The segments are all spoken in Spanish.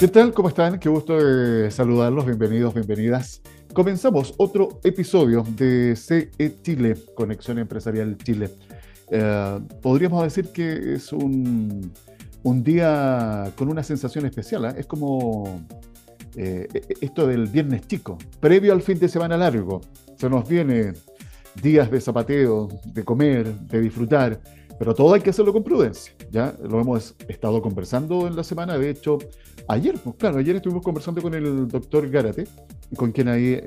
¿Qué tal? ¿Cómo están? Qué gusto de saludarlos. Bienvenidos, bienvenidas. Comenzamos otro episodio de CE Chile, Conexión Empresarial Chile. Eh, podríamos decir que es un, un, día con una sensación especial. ¿eh? Es como eh, esto del viernes chico, previo al fin de semana largo. Se nos viene días de zapateo, de comer, de disfrutar, pero todo hay que hacerlo con prudencia. Ya lo hemos estado conversando en la semana. De hecho, ayer, pues claro, ayer estuvimos conversando con el doctor Gárate, con quien ahí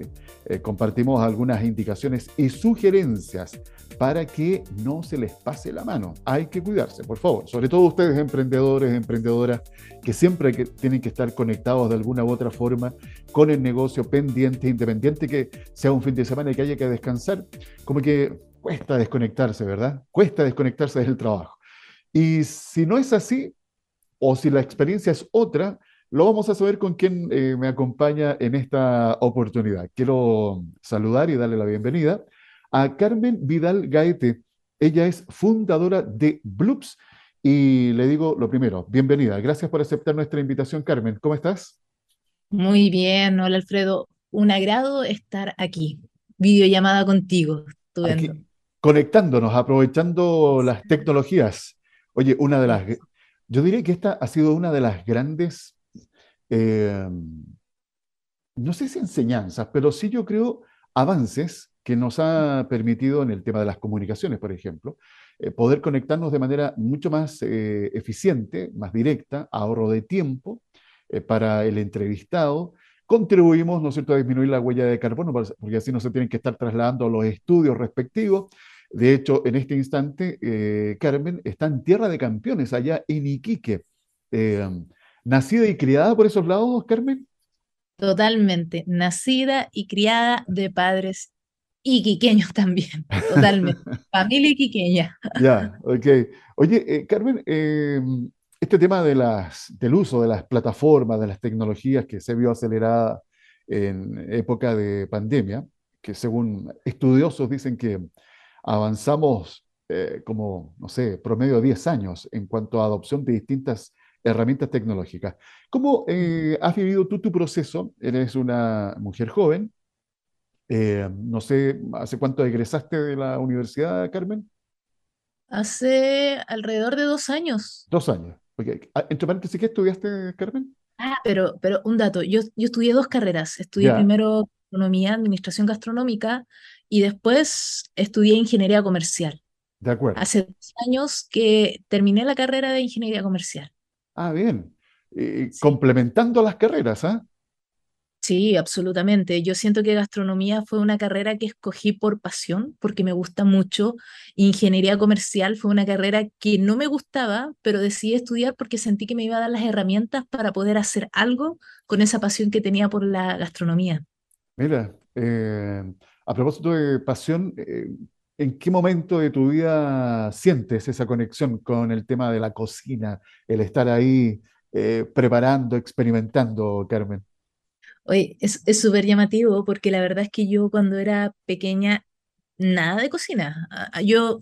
eh, compartimos algunas indicaciones y sugerencias para que no se les pase la mano. Hay que cuidarse, por favor. Sobre todo ustedes, emprendedores, emprendedoras, que siempre que tienen que estar conectados de alguna u otra forma con el negocio pendiente, independiente que sea un fin de semana y que haya que descansar. Como que cuesta desconectarse, ¿verdad? Cuesta desconectarse del trabajo. Y si no es así, o si la experiencia es otra, lo vamos a saber con quién eh, me acompaña en esta oportunidad. Quiero saludar y darle la bienvenida a Carmen Vidal Gaete. Ella es fundadora de Bloops y le digo lo primero, bienvenida. Gracias por aceptar nuestra invitación, Carmen. ¿Cómo estás? Muy bien, hola Alfredo. Un agrado estar aquí. Videollamada contigo. Aquí, conectándonos, aprovechando las tecnologías. Oye, una de las, yo diría que esta ha sido una de las grandes eh, no sé si enseñanzas, pero sí yo creo avances que nos ha permitido en el tema de las comunicaciones, por ejemplo, eh, poder conectarnos de manera mucho más eh, eficiente, más directa, ahorro de tiempo para el entrevistado. Contribuimos, ¿no es cierto?, a disminuir la huella de carbono, porque así no se tienen que estar trasladando a los estudios respectivos. De hecho, en este instante, Carmen está en Tierra de Campeones, allá en Iquique ¿Nacida y criada por esos lados, Carmen? Totalmente, nacida y criada de padres iquiqueños también, totalmente. Familia iquiqueña. Ya, ok. Oye, eh, Carmen, em, este tema de las, del uso de las plataformas, de las tecnologías que se vio acelerada en época de pandemia, que según estudiosos dicen que avanzamos eh, como, no sé, promedio de 10 años en cuanto a adopción de distintas herramientas tecnológicas. ¿Cómo eh, has vivido tú tu proceso? Eres una mujer joven. Eh, no sé, ¿hace cuánto egresaste de la universidad, Carmen? Hace alrededor de dos años. Dos años. Okay. Ah, entre paréntesis, ¿qué estudiaste, Carmen? Ah, pero, pero un dato, yo, yo estudié dos carreras. Estudié primero economía, administración gastronómica y después estudié ingeniería comercial. De acuerdo. Hace dos años que terminé la carrera de ingeniería comercial. Ah, bien. complementando las carreras, ¿ah? Sí, absolutamente. Yo siento que gastronomía fue una carrera que escogí por pasión, porque me gusta mucho. Ingeniería comercial fue una carrera que no me gustaba, pero decidí estudiar porque sentí que me iba a dar las herramientas para poder hacer algo con esa pasión que tenía por la gastronomía. Mira, eh, a propósito de pasión, eh, ¿En qué momento de tu vida sientes esa conexión con el tema de la cocina, el estar ahí eh, preparando, experimentando, Carmen? Oye, es súper llamativo porque la verdad es que yo cuando era pequeña, nada de cocina. Yo,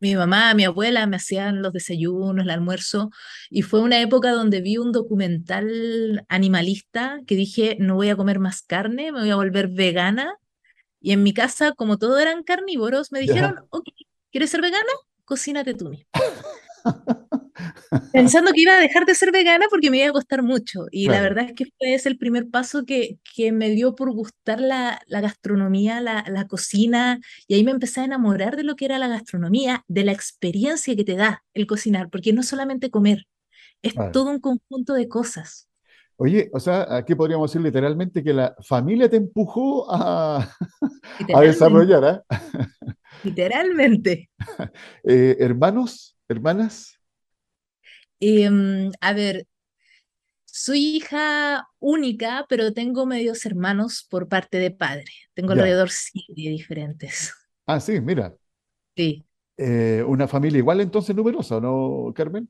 mi mamá, mi abuela me hacían los desayunos, el almuerzo, y fue una época donde vi un documental animalista que dije, no voy a comer más carne, me voy a volver vegana y en mi casa, como todos eran carnívoros, me dijeron, ok, ¿quieres ser vegana? Cocínate tú mismo. Pensando que iba a dejar de ser vegana porque me iba a costar mucho. Y la verdad es que fue ese el primer paso que, que me dio por gustar la, la gastronomía, la, la, cocina. Y ahí me empecé a enamorar de lo que era la gastronomía, de la experiencia que te da el cocinar, porque no solamente comer, es todo un conjunto de cosas. Oye, o sea, aquí podríamos decir literalmente que la familia te empujó a, a desarrollar, ¿eh? Literalmente. Eh, ¿Hermanos? ¿Hermanas? Em, a ver, soy hija única, pero tengo medios hermanos por parte de padre. Tengo alrededor siete diferentes. Ah, sí, mira. Sí. Eh, una familia igual entonces numerosa, ¿no, Carmen?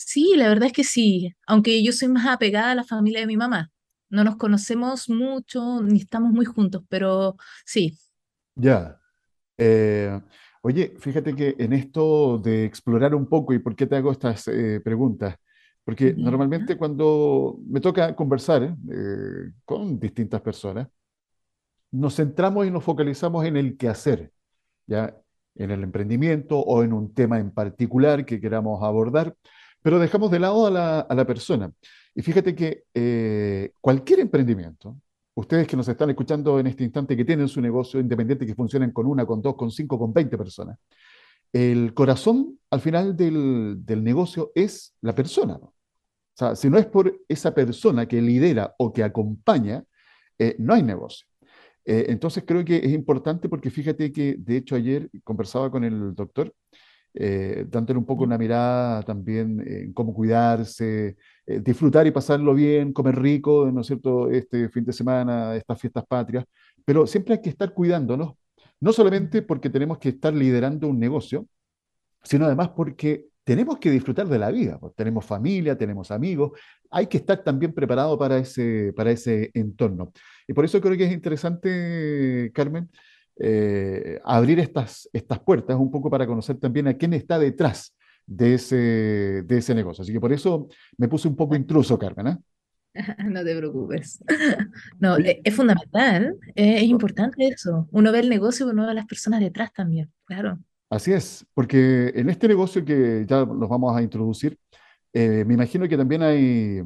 Sí, la verdad es que sí, aunque yo soy más apegada a la familia de mi mamá. No nos conocemos mucho, ni estamos muy juntos, pero sí. Ya. Eh, oye, fíjate que en esto de explorar un poco, ¿y por qué te hago estas eh, preguntas? Porque normalmente cuando me toca conversar eh, con distintas personas, nos centramos y nos focalizamos en el quehacer, ya en el emprendimiento o en un tema en particular que queramos abordar, pero dejamos de lado a la, a la persona. Y fíjate que eh, cualquier emprendimiento, ustedes que nos están escuchando en este instante, que tienen su negocio independiente, que funcionan con una, con dos, con cinco, con 20 personas, el corazón al final del, del negocio es la persona. ¿no? O sea, si no es por esa persona que lidera o que acompaña, eh, no hay negocio. Eh, entonces creo que es importante porque fíjate que de hecho ayer conversaba con el doctor, eh, dándole un poco una mirada también en cómo cuidarse, eh, disfrutar y pasarlo bien, comer rico, ¿no es cierto?, este fin de semana, estas fiestas patrias, pero siempre hay que estar cuidándonos, no solamente porque tenemos que estar liderando un negocio, sino además porque tenemos que disfrutar de la vida, pues, tenemos familia, tenemos amigos, hay que estar también preparado para ese, para ese entorno. Y por eso creo que es interesante, Carmen, eh, abrir estas, estas puertas un poco para conocer también a quién está detrás de ese, de ese negocio. Así que por eso me puse un poco intruso, Carmen. ¿eh? No te preocupes. No, Oye, e- es, fundamental, eh, es importante eso. Uno ve el negocio, uno ve a las personas detrás también, claro. Así es, porque en este negocio que ya los vamos a introducir, eh, me imagino que también hay,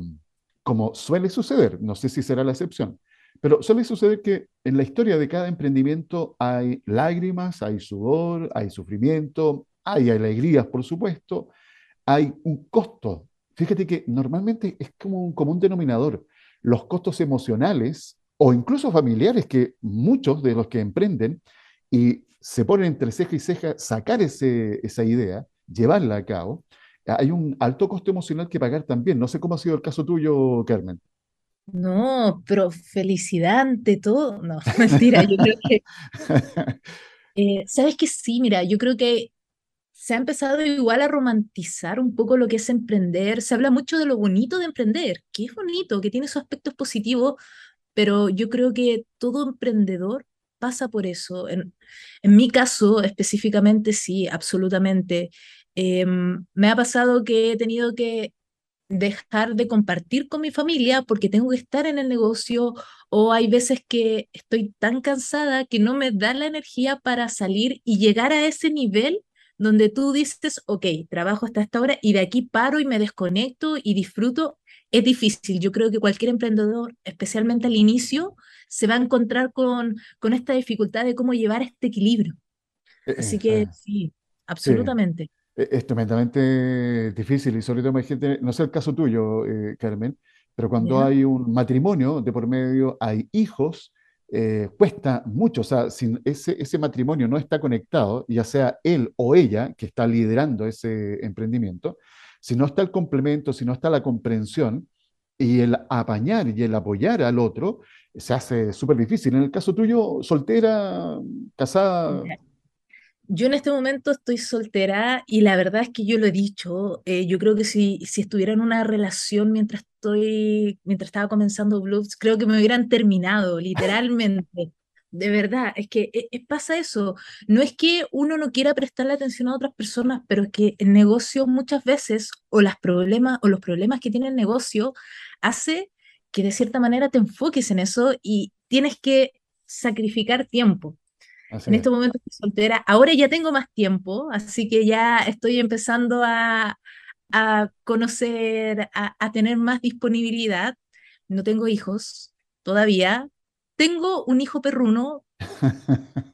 como suele suceder, no sé si será la excepción, pero suele suceder que en la historia de cada emprendimiento hay lágrimas, hay sudor, hay sufrimiento, hay alegrías, por supuesto, hay un costo. Fíjate que normalmente es como un común denominador. Los costos emocionales o incluso familiares que muchos de los que emprenden y se ponen entre ceja y ceja sacar esa idea, llevarla a cabo, hay un alto costo emocional que pagar también. No sé cómo ha sido el caso tuyo, Carmen. No, pero felicidad ante todo. No, mentira, yo creo que, eh, ¿sabes que Sí, mira, yo creo que se ha empezado igual a romantizar un poco lo que es emprender. Se habla mucho de lo bonito de emprender, que es bonito, que tiene sus aspectos positivos, pero yo creo que todo emprendedor pasa por eso. En, en mi caso específicamente, sí, absolutamente. Em, me ha pasado que he tenido que dejar de compartir con mi familia porque tengo que estar en el negocio o hay veces que estoy tan cansada que no me da la energía para salir y llegar a ese nivel donde tú dices, ok, trabajo hasta esta hora y de aquí paro y me desconecto y disfruto. Es difícil. Yo creo que cualquier emprendedor, especialmente al inicio, se va a encontrar con, con esta dificultad de cómo llevar este equilibrio. Eh, Así eh, que sí, sí, absolutamente. Es tremendamente difícil y sobre todo imagínate, no sé el caso tuyo, eh, Carmen, pero cuando hay un matrimonio de por medio, hay hijos, eh, cuesta mucho, o sea, si ese, ese matrimonio no está conectado, ya sea él o ella que está liderando ese emprendimiento, si no está el complemento, si no está la comprensión y el apañar y el apoyar al otro, se hace súper difícil. En el caso tuyo, soltera, casada, Yo en este momento estoy soltera y la verdad es que yo lo he dicho, eh, yo creo que si, si estuviera en una relación mientras estoy, mientras estaba comenzando Blues, creo que me hubieran terminado, literalmente. De verdad, es que eh, eh, pasa eso. No es que uno no quiera prestarle atención a otras personas, pero es que el negocio muchas veces, o las problemas, o los problemas que tiene el negocio, hace que de cierta manera te enfoques en eso y tienes que sacrificar tiempo. Así En es. este momento estoy soltera. Ahora ya tengo más tiempo, así que ya estoy empezando a, a conocer, a, a tener más disponibilidad. No tengo hijos todavía. Tengo un hijo perruno.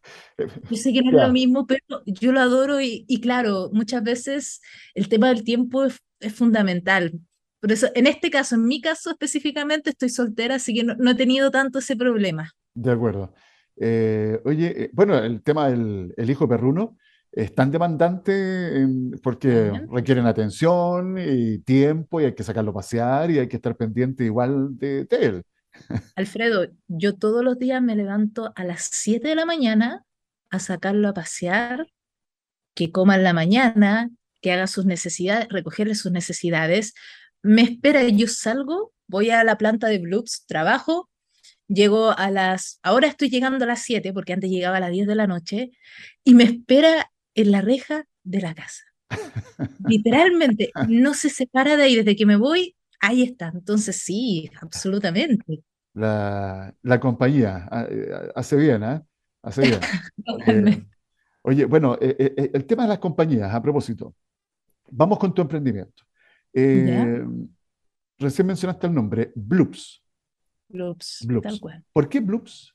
Yo sé que no es lo mismo, pero yo lo adoro y, y claro, muchas veces el tema del tiempo es, es fundamental. Por eso, en este caso, en mi caso específicamente, estoy soltera, así que no, no he tenido tanto ese problema. De acuerdo. Eh, oye, eh, bueno, el tema del el hijo perruno es tan demandante en- porque requieren atención y tiempo y hay que sacarlo a pasear y hay que estar pendiente igual de, de él. Alfredo, yo todos los días me levanto a las 7 de la mañana a sacarlo a pasear, que coma en la mañana, que haga sus necesidades, recogerle sus necesidades, me espera, yo salgo, voy a la planta de Bloops, trabajo, llego a las, ahora estoy llegando a las 7, porque antes llegaba a las 10 de la noche, y me espera en la reja de la casa. Literalmente, no se separa de ahí, desde que me voy, ahí está. Entonces sí, absolutamente. La, la compañía ah, eh, hace bien, ¿eh? Hace bien. Eh, oye, bueno, eh, el tema de las compañías, a propósito, vamos con tu emprendimiento. recién mencionaste el nombre, Bloops. Bloops, tal cual. ¿Por qué Bloops?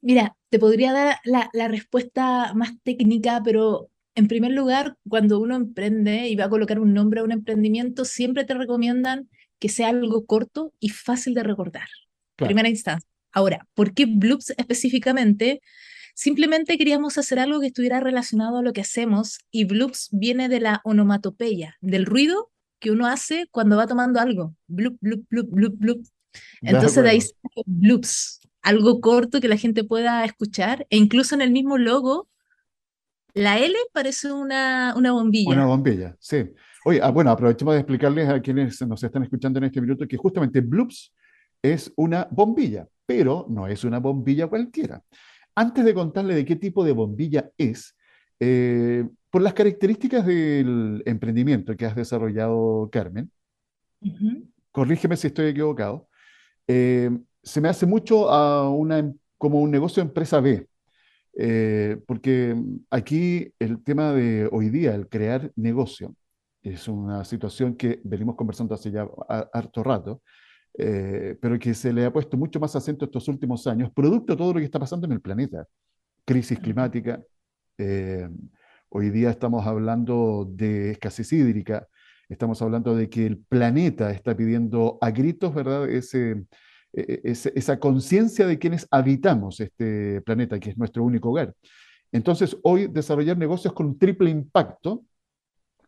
Mira, te podría dar la, la respuesta más técnica, pero en primer lugar, cuando uno emprende y va a colocar un nombre a un emprendimiento, siempre te recomiendan que sea algo corto y fácil de recordar. Primera instancia. Ahora, ¿por qué Bloops específicamente? Simplemente queríamos hacer algo que estuviera relacionado a lo que hacemos y Bloops viene de la onomatopeya, del ruido que uno hace cuando va tomando algo. Bloop, bloop, bloop, bloop, bloop. Entonces de ahí Bloops, algo corto que la gente pueda escuchar e incluso en el mismo logo la L parece una, una bombilla. Una bombilla, sí. Oye, ah, bueno, aprovechemos de explicarles a quienes nos están escuchando en este minuto que justamente Bloops es una bombilla, pero no es una bombilla cualquiera. Antes de contarle de qué tipo de bombilla es, eh, por las características del emprendimiento que has desarrollado, Carmen, corrígeme si estoy equivocado, eh, se me hace mucho a una, como un negocio de empresa B. Eh, porque aquí el tema de hoy día, el crear negocio, es una situación que venimos conversando hace ya harto rato, eh, pero que se le ha puesto mucho más acento estos últimos años, producto de todo lo que está pasando en el planeta. Crisis climática, eh, hoy día estamos hablando de escasez hídrica, estamos hablando de que el planeta está pidiendo a gritos, ¿verdad? Ese, e, e, esa conciencia de quienes habitamos este planeta, que es nuestro único hogar. Entonces, hoy desarrollar negocios con un triple impacto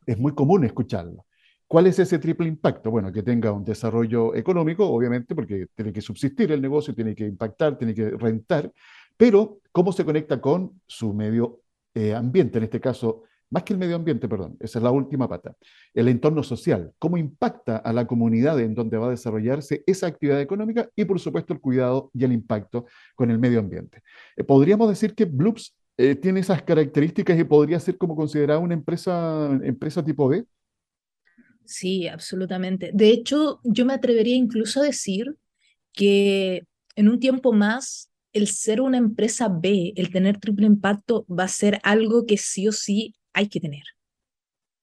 es muy común escucharlo. ¿Cuál es ese triple impacto? Bueno, que tenga un desarrollo económico, obviamente, porque tiene que subsistir el negocio, tiene que impactar, tiene que rentar, pero cómo se conecta con su medio eh, ambiente, en este caso más que el medio ambiente, perdón, esa es la última pata, el entorno social, cómo impacta a la comunidad en donde va a desarrollarse esa actividad económica y por supuesto el cuidado y el impacto con el medio ambiente. Eh, podríamos decir que Bloops eh, tiene esas características y podría ser como considerada una empresa, empresa tipo B. Sí, absolutamente. De hecho, yo me atrevería incluso a decir que en un tiempo más el ser una empresa B, el tener triple impacto, va a ser algo que sí o sí hay que tener.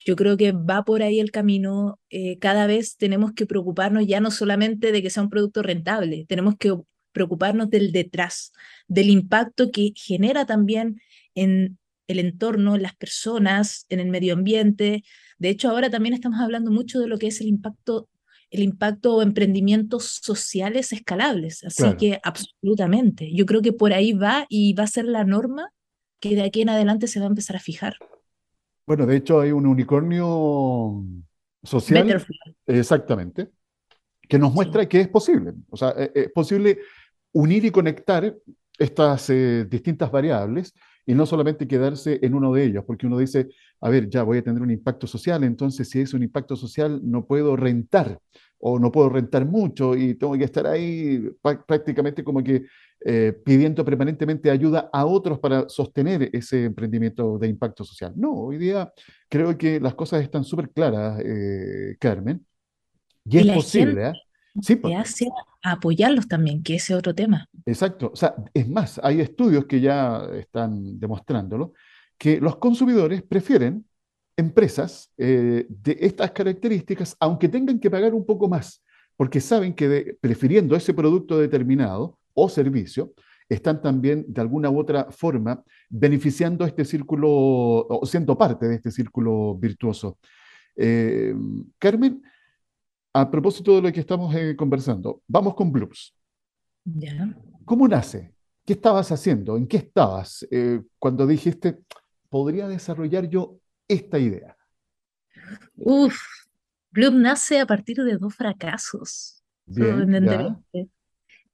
Yo creo que va por ahí el camino. Eh, cada vez tenemos que preocuparnos ya no solamente de que sea un producto rentable, tenemos que preocuparnos del detrás, del impacto que genera también en el entorno, en las personas, en el medio ambiente. De hecho, ahora también estamos hablando mucho de lo que es el impacto, el impacto o emprendimientos sociales escalables. Así que absolutamente, yo creo que por ahí va y va a ser la norma que de aquí en adelante se va a empezar a fijar. Bueno, de hecho hay un unicornio social, exactamente, que nos muestra que es posible. O sea, e, es posible unir y conectar estas eh, distintas variables y no solamente quedarse en uno de ellos, porque uno dice, a ver, ya voy a tener un impacto social, entonces si es un impacto social no puedo rentar o no puedo rentar mucho y tengo que estar ahí prácticamente como que eh, pidiendo permanentemente ayuda a otros para sostener ese emprendimiento de impacto social. No, hoy día creo que las cosas están súper claras, eh, Carmen, y, es posible. ¿eh? Sí, porque... hace apoyarlos también, que ese es otro tema. Exacto, o sea, es más, hay estudios que ya están demostrándolo, que los consumidores prefieren empresas de estas características, aunque tengan que pagar un poco más, porque saben que prefiriendo ese producto determinado, o servicio, están también de alguna u otra forma beneficiando este círculo o siendo parte de este círculo virtuoso. Eh, Carmen, a propósito de lo que estamos eh, conversando, vamos con Bloops. ¿Cómo nace? ¿Qué estabas haciendo? ¿En qué estabas eh, cuando dijiste, podría desarrollar yo esta idea? Uf, Bloops nace a partir de dos fracasos. Bien,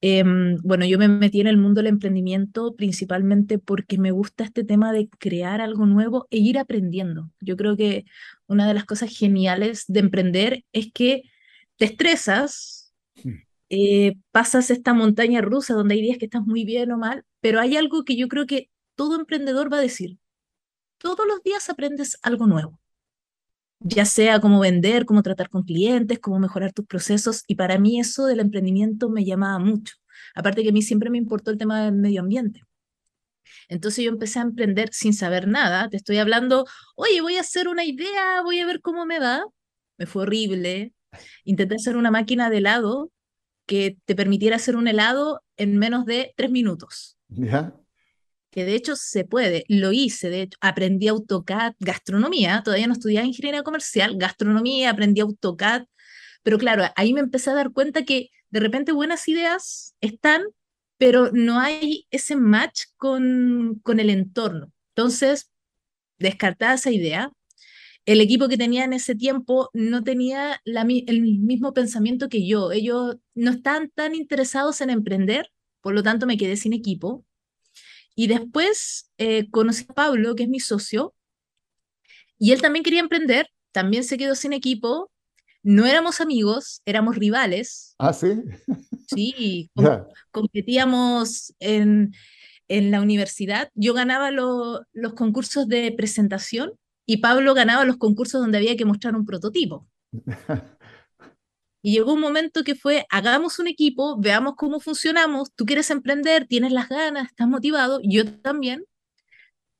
Em, bueno, yo me metí en el mundo del emprendimiento principalmente porque me gusta este tema de crear algo nuevo e ir aprendiendo. Yo creo que una de las cosas geniales de emprender es que te estresas, Mm. eh, pasas esta montaña rusa donde hay días que estás muy bien o mal, pero hay algo que yo creo que todo emprendedor va a decir. Todos los días aprendes algo nuevo, ya sea cómo vender, cómo tratar con clientes, cómo mejorar tus procesos, y para mí eso del emprendimiento me llamaba mucho. Aparte que a mí siempre me importó el tema del medio ambiente. Entonces yo empecé a emprender sin saber nada. Te estoy hablando, oye, voy a hacer una idea, voy a ver cómo me va. Me fue horrible. Intenté hacer una máquina de helado que te permitiera hacer un helado en menos de tres minutos. ¿Ya? Que de hecho se puede. Lo hice, de hecho, aprendí AutoCAD, gastronomía. Todavía no estudiaba ingeniería comercial, gastronomía, aprendí AutoCAD. Pero claro, ahí me empecé a dar cuenta que de repente buenas ideas están, pero no hay ese match con, con el entorno. Entonces, descartada esa idea, el equipo que tenía en ese tiempo no tenía el mismo pensamiento que yo. Ellos no estaban tan interesados en emprender, por lo tanto me quedé sin equipo. Y después eh, conocí a Pablo, que es mi socio, y él también quería emprender, también se quedó sin equipo. No éramos amigos, éramos rivales. Ah, sí. Sí, com yeah. competíamos en, en, la universidad. Yo ganaba lo, los concursos de presentación y Pablo ganaba los concursos donde había que mostrar un prototipo. Y llegó un momento que fue, hagamos un equipo, veamos cómo funcionamos, tú quieres emprender, tienes las ganas, estás motivado, yo también.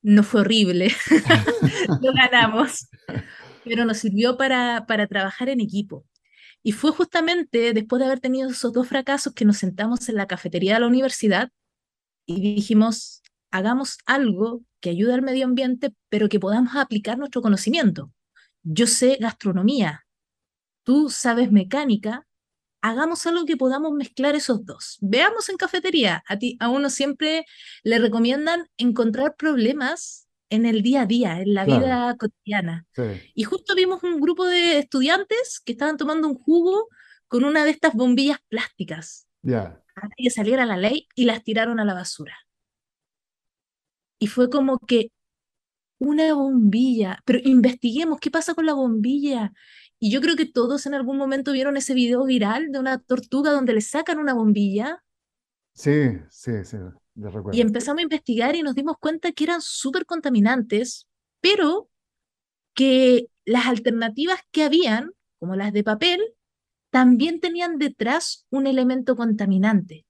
No fue horrible, lo ganamos, pero nos sirvió para, para trabajar en equipo. Y fue justamente después de haber tenido esos dos fracasos que nos sentamos en la cafetería de la universidad y dijimos, hagamos algo que ayude al medio ambiente, pero que podamos aplicar nuestro conocimiento. Yo sé gastronomía, tú sabes mecánica, hagamos algo que podamos mezclar esos dos. Veamos en cafetería, a, ti, a uno siempre le recomiendan encontrar problemas en el día a día, en la claro. vida cotidiana. Sí. Y justo vimos un grupo de estudiantes que estaban tomando un jugo con una de estas bombillas plásticas. Yeah. Antes que saliera la ley y las tiraron a la basura. Y fue como que una bombilla, pero investiguemos qué pasa con la bombilla. Y yo creo que todos en algún momento vieron ese video viral de una tortuga donde le sacan una bombilla. Sí, sí, sí, me recuerdo. Y empezamos a investigar y nos dimos cuenta que eran súper contaminantes, pero que las alternativas que habían, como las de papel, también tenían detrás un elemento contaminante.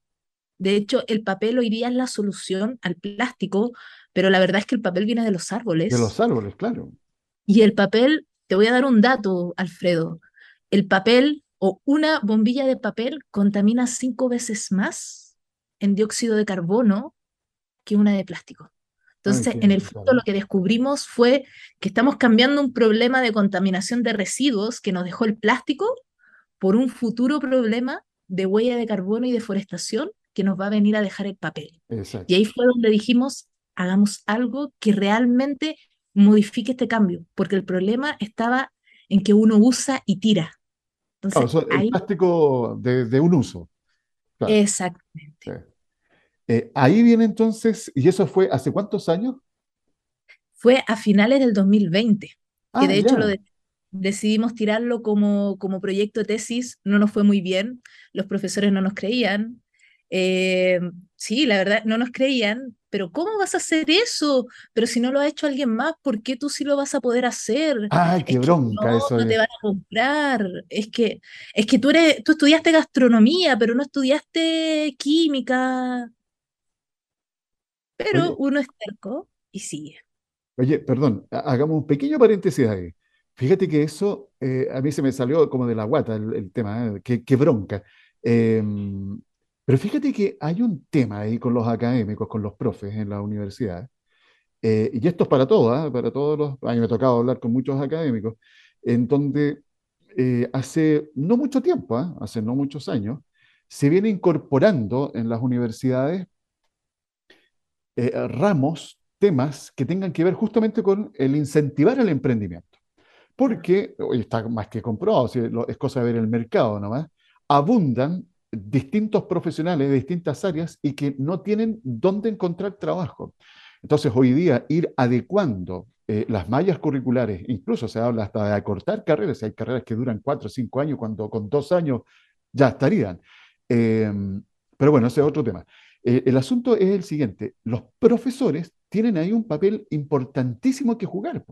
De hecho, el papel hoy día es la solución al plástico, pero la verdad es que el papel viene de los árboles. De los árboles, claro. Y el papel, te voy a dar un dato, Alfredo. El papel o una bombilla de papel contamina cinco veces más en dióxido de carbono que una de plástico. Entonces, Ay, en el fondo lo que descubrimos fue que estamos cambiando un problema de contaminación de residuos que nos dejó el plástico por un futuro problema de huella de carbono y deforestación que nos va a venir a dejar el papel. Exacto. Y ahí fue donde dijimos, hagamos algo que realmente modifique este cambio, porque el problema estaba en que uno usa y tira. Entonces, Claro, el plástico de, de un uso. Claro. exactamente. Sí. Eh, ahí viene entonces, ¿y eso fue hace cuántos años? Fue a finales del 2020, que Ah, de hecho lo de- decidimos tirarlo como, como proyecto de tesis, no nos fue muy bien, los profesores no nos creían. Eh, sí, la verdad, no nos creían, pero ¿cómo vas a hacer eso? Pero si no lo ha hecho alguien más, ¿por qué tú sí lo vas a poder hacer? Ay, Es qué que bronca no, eso no te es. van a comprar. Es que, es que tú eres, tú estudiaste gastronomía, pero no estudiaste química. Pero Oye, uno es terco y sigue. oye, perdón, ha- hagamos un pequeño paréntesis ahí. Fíjate que eso eh, a mí se me salió como de la guata el, el tema, ¿eh? Qué, qué bronca. Em, pero fíjate que hay un tema ahí con los académicos, con los profes en la universidad, eh, y esto es para todos, ¿ah? Para todos los... A mí me ha tocado hablar con muchos académicos, en donde eh, hace no mucho tiempo, ¿ah? Hace no muchos años, se viene incorporando en las universidades eh, ramos, temas que tengan que ver justamente con el incentivar el emprendimiento. Porque, hoy está más que comprobado, es cosa de ver el mercado nomás, abundan distintos profesionales de distintas áreas y que no tienen dónde encontrar trabajo. Entonces, hoy día ir adecuando eh, las mallas curriculares, incluso se habla hasta de acortar carreras, hay carreras que duran cuatro o cinco años, cuando con dos años ya estarían. Em, pero bueno, ese es otro tema. Eh, el asunto es el siguiente, los profesores tienen ahí un papel importantísimo que jugar.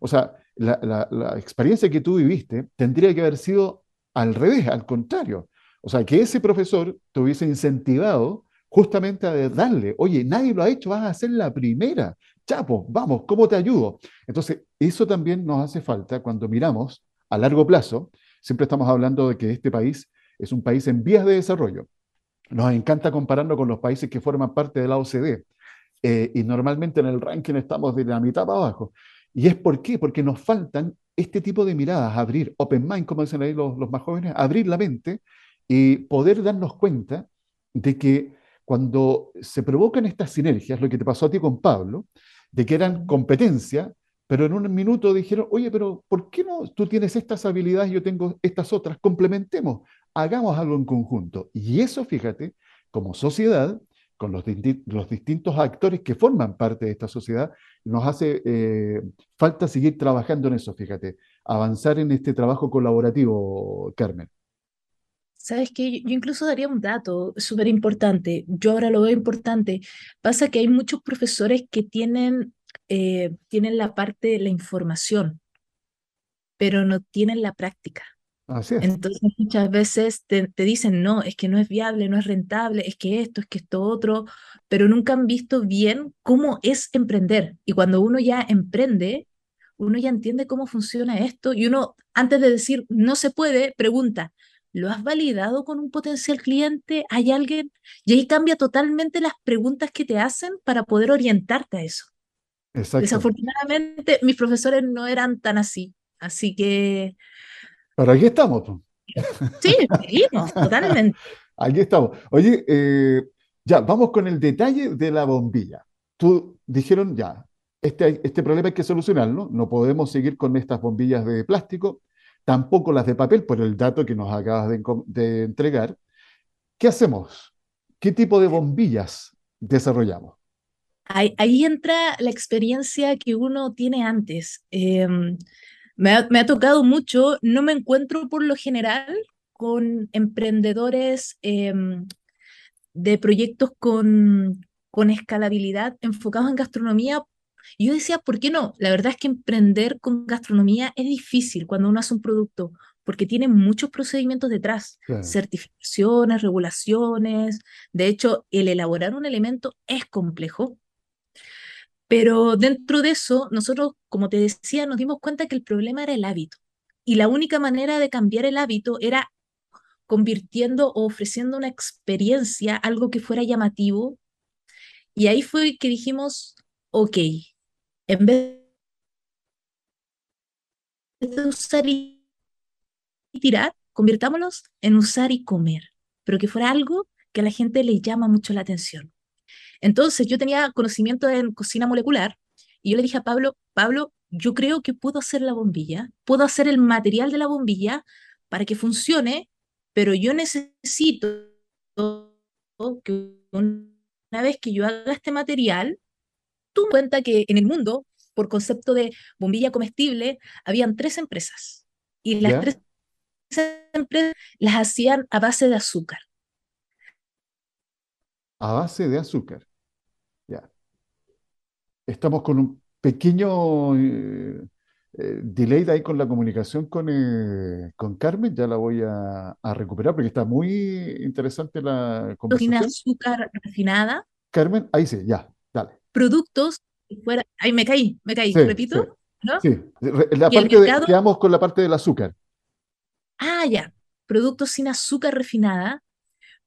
O sea, la, experiencia que tú viviste tendría que haber sido al revés, al contrario. O sea, que ese profesor te hubiese incentivado justamente a darle, oye, nadie lo ha hecho, vas a ser la primera. Chapo, vamos, ¿cómo te ayudo? Entonces, eso también nos hace falta cuando miramos a largo plazo. Siempre estamos hablando de que este país es un país en vías de desarrollo. Nos encanta compararnos con los países que forman parte de la OCDE. Eh, y normalmente en el ranking estamos de la mitad para abajo. ¿Y es por qué? Porque nos faltan este tipo de miradas, abrir open mind, como dicen ahí los, los más jóvenes, abrir la mente y poder darnos cuenta de que cuando se provocan estas sinergias, lo que te pasó a ti con Pablo, de que eran competencia, pero en un minuto dijeron, oye, pero ¿por qué no tú tienes estas habilidades yo tengo estas otras? Complementemos, hagamos algo en conjunto. Y eso, fíjate, como sociedad, con los, los, distintos actores que forman parte de esta sociedad, nos hace eh, falta seguir trabajando en eso, fíjate, avanzar en este trabajo colaborativo, Carmen. Sabes que yo incluso daría un dato súper importante. Yo ahora lo veo importante. Pasa que hay muchos profesores que tienen, eh, tienen la parte de la información, pero no tienen la práctica. Entonces muchas veces te, dicen, no, es que no es viable, no es rentable, es que esto, es que esto otro, pero nunca han visto bien cómo es emprender. Y cuando uno ya emprende, uno ya entiende cómo funciona esto y uno, antes de decir no se puede, pregunta, ¿lo has validado con un potencial cliente? ¿Hay alguien? Y ahí cambia totalmente las preguntas que te hacen para poder orientarte a eso. Desafortunadamente, mis profesores no eran tan así. Así que pero aquí estamos. Sí, seguimos, totalmente. Aquí estamos. Oye, eh, ya, vamos con el detalle de la bombilla. Tú dijeron ya, este, este problema hay que solucionarlo, no podemos seguir con estas bombillas de plástico, tampoco las de papel, por el dato que nos acabas de, entregar. ¿Qué hacemos? ¿Qué tipo de bombillas desarrollamos? Ahí, entra la experiencia que uno tiene antes. Em, me ha, tocado mucho, no me encuentro por lo general con emprendedores em, de proyectos con, con escalabilidad enfocados en gastronomía. Y yo decía, ¿por qué no? La verdad es que emprender con gastronomía es difícil cuando uno hace un producto, porque tiene muchos procedimientos detrás, certificaciones, regulaciones. De hecho, el elaborar un elemento es complejo. Pero dentro de eso, nosotros, como te decía, nos dimos cuenta que el problema era el hábito. Y la única manera de cambiar el hábito era convirtiendo o ofreciendo una experiencia, algo que fuera llamativo. Y ahí fue que dijimos, ok, en vez de usar y tirar, convirtámoslos en usar y comer, pero que fuera algo que a la gente le llama mucho la atención. Entonces yo tenía conocimiento en cocina molecular y yo le dije a Pablo, Pablo, yo creo que puedo hacer la bombilla, puedo hacer el material de la bombilla para que funcione, pero yo necesito que una vez que yo haga este material, tú cuenta que en el mundo, por concepto de bombilla comestible, habían tres empresas y las tres empresas las hacían a base de azúcar. A base de azúcar. Ya. Estamos con un pequeño eh, eh, delay ahí con la comunicación con, eh, con Carmen. Ya la voy a, recuperar porque está muy interesante la conversación. azúcar refinada. Carmen, ahí sí, ya, Productos, fuera, ahí me caí, me caí, repito. Sí, La parte de, quedamos con la parte del azúcar. Ah, ya. Productos sin azúcar refinada,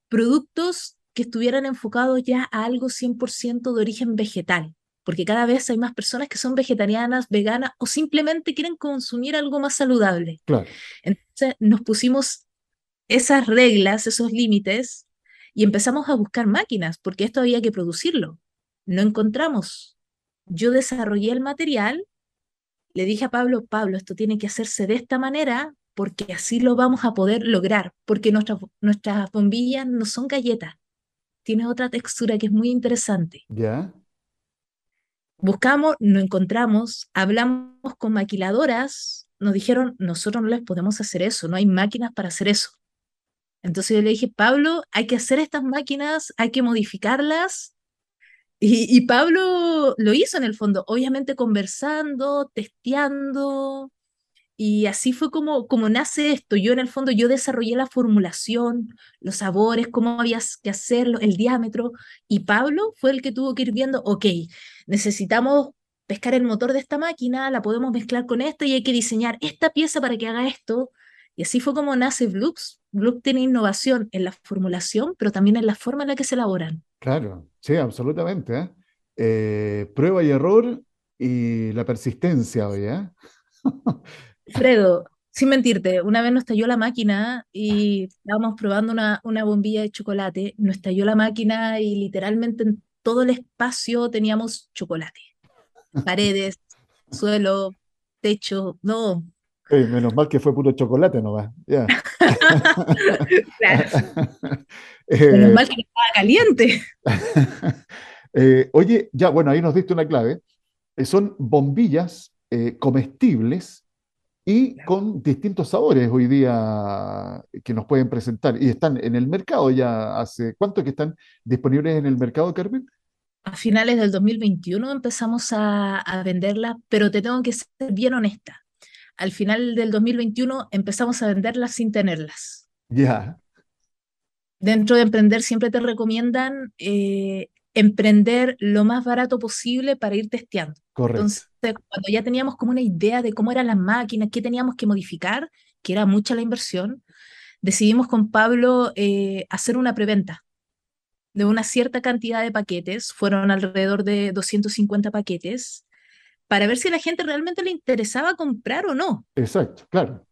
productos que estuvieran enfocados ya a algo 100% de origen vegetal, porque cada vez hay más personas que son vegetarianas, veganas o simplemente quieren consumir algo más saludable. Entonces nos pusimos esas reglas, esos límites y empezamos a buscar máquinas, porque esto había que producirlo. No encontramos. Yo desarrollé el material, le dije a Pablo, Pablo, esto tiene que hacerse de esta manera porque así lo vamos a poder lograr, porque nuestras, nuestras bombillas no son galletas, tiene otra textura que es muy interesante. Ya. Buscamos, no encontramos, hablamos con maquiladoras, nos dijeron, nosotros no les podemos hacer eso, no hay máquinas para hacer eso. Entonces yo le dije, Pablo, hay que hacer estas máquinas, hay que modificarlas. Y, Pablo lo hizo en el fondo, obviamente conversando, testeando, y así fue como, como nace esto. Yo en el fondo, yo desarrollé la formulación, los sabores, cómo había que hacerlo, el diámetro, y Pablo fue el que tuvo que ir viendo, ok, necesitamos pescar el motor de esta máquina, la podemos mezclar con esto y hay que diseñar esta pieza para que haga esto. Y así fue como nace Blux. Blux tiene innovación en la formulación, pero también en la forma en la que se elaboran. Claro, sí, absolutamente. ¿eh? Eh, prueba y error y la persistencia, oye. Fredo, sin mentirte, una vez nos estalló la máquina y estábamos probando una, una bombilla de chocolate, nos estalló la máquina y literalmente en todo el espacio teníamos chocolate. Paredes, suelo, techo, no. Menos mal que fue puro chocolate, ¿no va? claro. menos mal que estaba caliente. Eh, oye, ya, bueno, ahí nos diste una clave. Eh, son bombillas eh, comestibles y con distintos sabores hoy día que nos pueden presentar. Y están en el mercado ya hace, ¿cuánto que están disponibles en el mercado, Carmen? A finales del 2021 empezamos a, a venderlas, pero te tengo que ser bien honesta. Al final del 2021 empezamos a venderlas sin tenerlas. Ya. Dentro de emprender siempre te recomiendan eh, emprender lo más barato posible para ir testeando. Correcto. Entonces, cuando ya teníamos como una idea de cómo eran las máquinas, qué teníamos que modificar, que era mucha la inversión, decidimos con Pablo eh, hacer una preventa de una cierta cantidad de paquetes, fueron alrededor de 250 paquetes, para ver si a la gente realmente le interesaba comprar o no. Exacto, claro.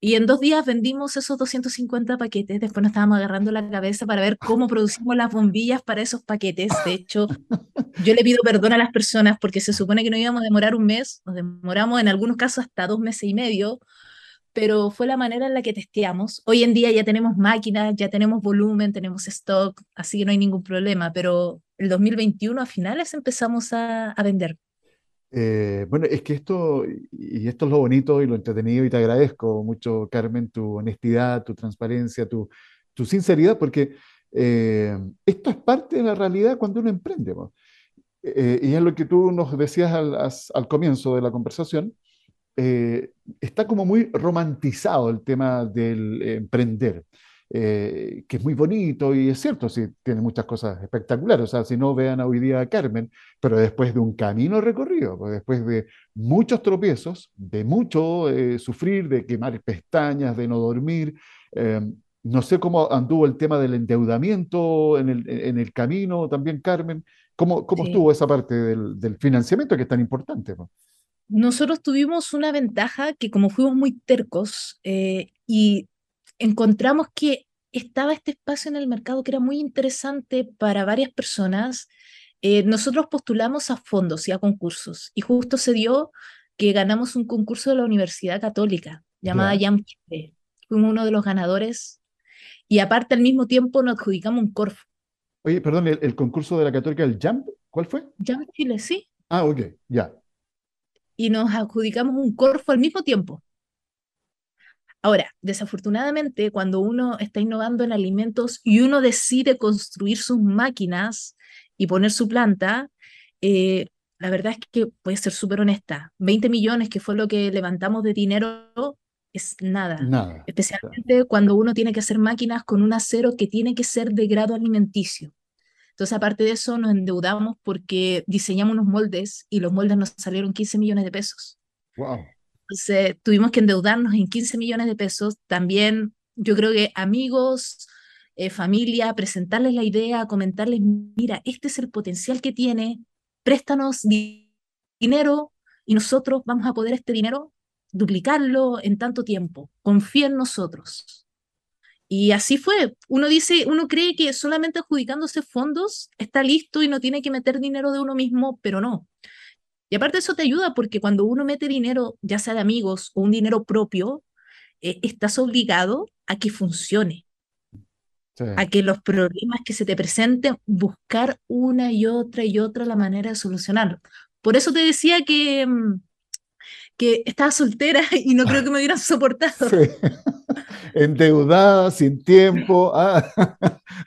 Y en dos días vendimos esos 250 paquetes, después nos estábamos agarrando la cabeza para ver cómo producimos las bombillas para esos paquetes. De hecho, yo le pido perdón a las personas porque se supone que no íbamos a demorar un mes, nos demoramos en algunos casos hasta dos meses y medio, pero fue la manera en la que testeamos. Hoy en día ya tenemos máquinas, ya tenemos volumen, tenemos stock, así que no hay ningún problema, pero el 2021 a finales empezamos a, a vender. Eh, bueno, es que esto, y esto es lo bonito y lo entretenido, y te agradezco mucho, Carmen, tu honestidad, tu transparencia, tu, sinceridad, porque eh, esto es parte de la realidad cuando uno emprende. Eh, y es lo que tú nos decías al comienzo de la conversación, está como muy romantizado el tema del emprender. Eh, que es muy bonito y es cierto, sí, tiene muchas cosas espectaculares. O sea, si no vean hoy día a Carmen, pero después de un camino recorrido, pues después de muchos tropiezos, de mucho eh, sufrir, de quemar pestañas, de no dormir. Eh, no sé cómo anduvo el tema del endeudamiento en el, en el camino también, Carmen. ¿Cómo, cómo estuvo esa parte del, del, financiamiento que es tan importante? Nosotros tuvimos una ventaja que como fuimos muy tercos y encontramos que estaba este espacio en el mercado que era muy interesante para varias personas. Eh, nosotros postulamos a fondos y a concursos y justo se dio que ganamos un concurso de la Universidad Católica llamada Jam Fuimos uno de los ganadores y aparte al mismo tiempo nos adjudicamos un Corfo. Oye, perdón, el, concurso de la Católica, el Jam, ¿cuál fue? Jam Chile, sí. Ah, ok, ya. Y nos adjudicamos un Corfo al mismo tiempo. Ahora, desafortunadamente, cuando uno está innovando en alimentos y uno decide construir sus máquinas y poner su planta, eh, la verdad es que voy a ser súper honesta. 20 millones, que fue lo que levantamos de dinero, es nada. Nada. Especialmente cuando uno tiene que hacer máquinas con un acero que tiene que ser de grado alimenticio. Entonces, aparte de eso, nos endeudamos porque diseñamos unos moldes y los moldes nos salieron 15 millones de pesos. Wow. Entonces, tuvimos que endeudarnos en 15 millones de pesos. También yo creo que amigos, eh, familia, presentarles la idea, comentarles, mira, este es el potencial que tiene, préstanos dinero y nosotros vamos a poder este dinero duplicarlo en tanto tiempo. Confía en nosotros. Y así fue. Uno dice, uno cree que solamente adjudicándose fondos está listo y no tiene que meter dinero de uno mismo, pero no. Y aparte eso te ayuda porque cuando uno mete dinero, ya sea de amigos o un dinero propio, eh, estás obligado a que funcione. a que los problemas que se te presenten, buscar una y otra y otra la manera de solucionarlo. Por eso te decía que, mm, que estaba soltera y no creo que me hubieran soportado. Sí. Endeudada, sin tiempo. Ah.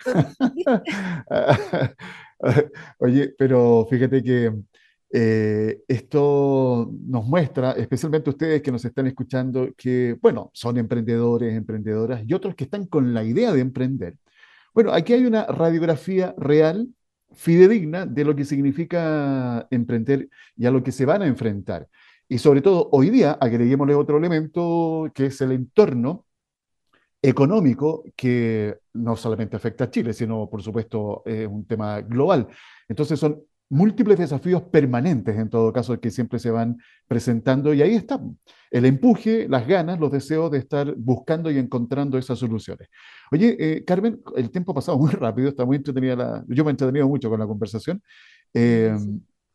Oye, pero fíjate que eh, esto nos muestra, especialmente ustedes que nos están escuchando, que, bueno, son emprendedores, emprendedoras y otros que están con la idea de emprender. Bueno, aquí hay una radiografía real, fidedigna, de lo que significa emprender y a lo que se van a enfrentar. Y sobre todo, hoy día, agreguémosle otro elemento que es el entorno económico que no solamente afecta a Chile, sino, por supuesto, es un tema global. Entonces son múltiples desafíos permanentes, en todo caso, que siempre se van presentando y ahí está el empuje, las ganas, los deseos de estar buscando y encontrando esas soluciones. Oye, eh, Carmen, el tiempo ha pasado muy rápido, está muy entretenida la, yo me he entretenido mucho con la conversación. Eh,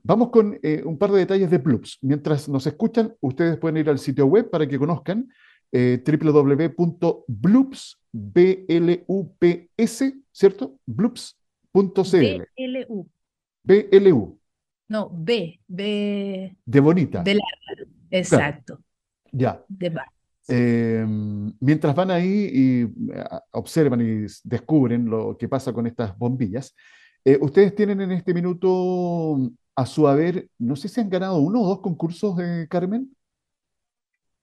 vamos con eh, un par de detalles de Bloops. Mientras nos escuchan, ustedes pueden ir al sitio web para que conozcan www.bloops, B-L-U-P-S, ¿cierto? Bloops.cl. B-L-U. BLU. No, B, B. De bonita. De larga, exacto. Ya. De bar. Em, mientras van ahí y eh, observan y descubren lo que pasa con estas bombillas, eh, ustedes tienen en este minuto a su haber, no sé si han ganado uno o dos concursos, eh, Carmen.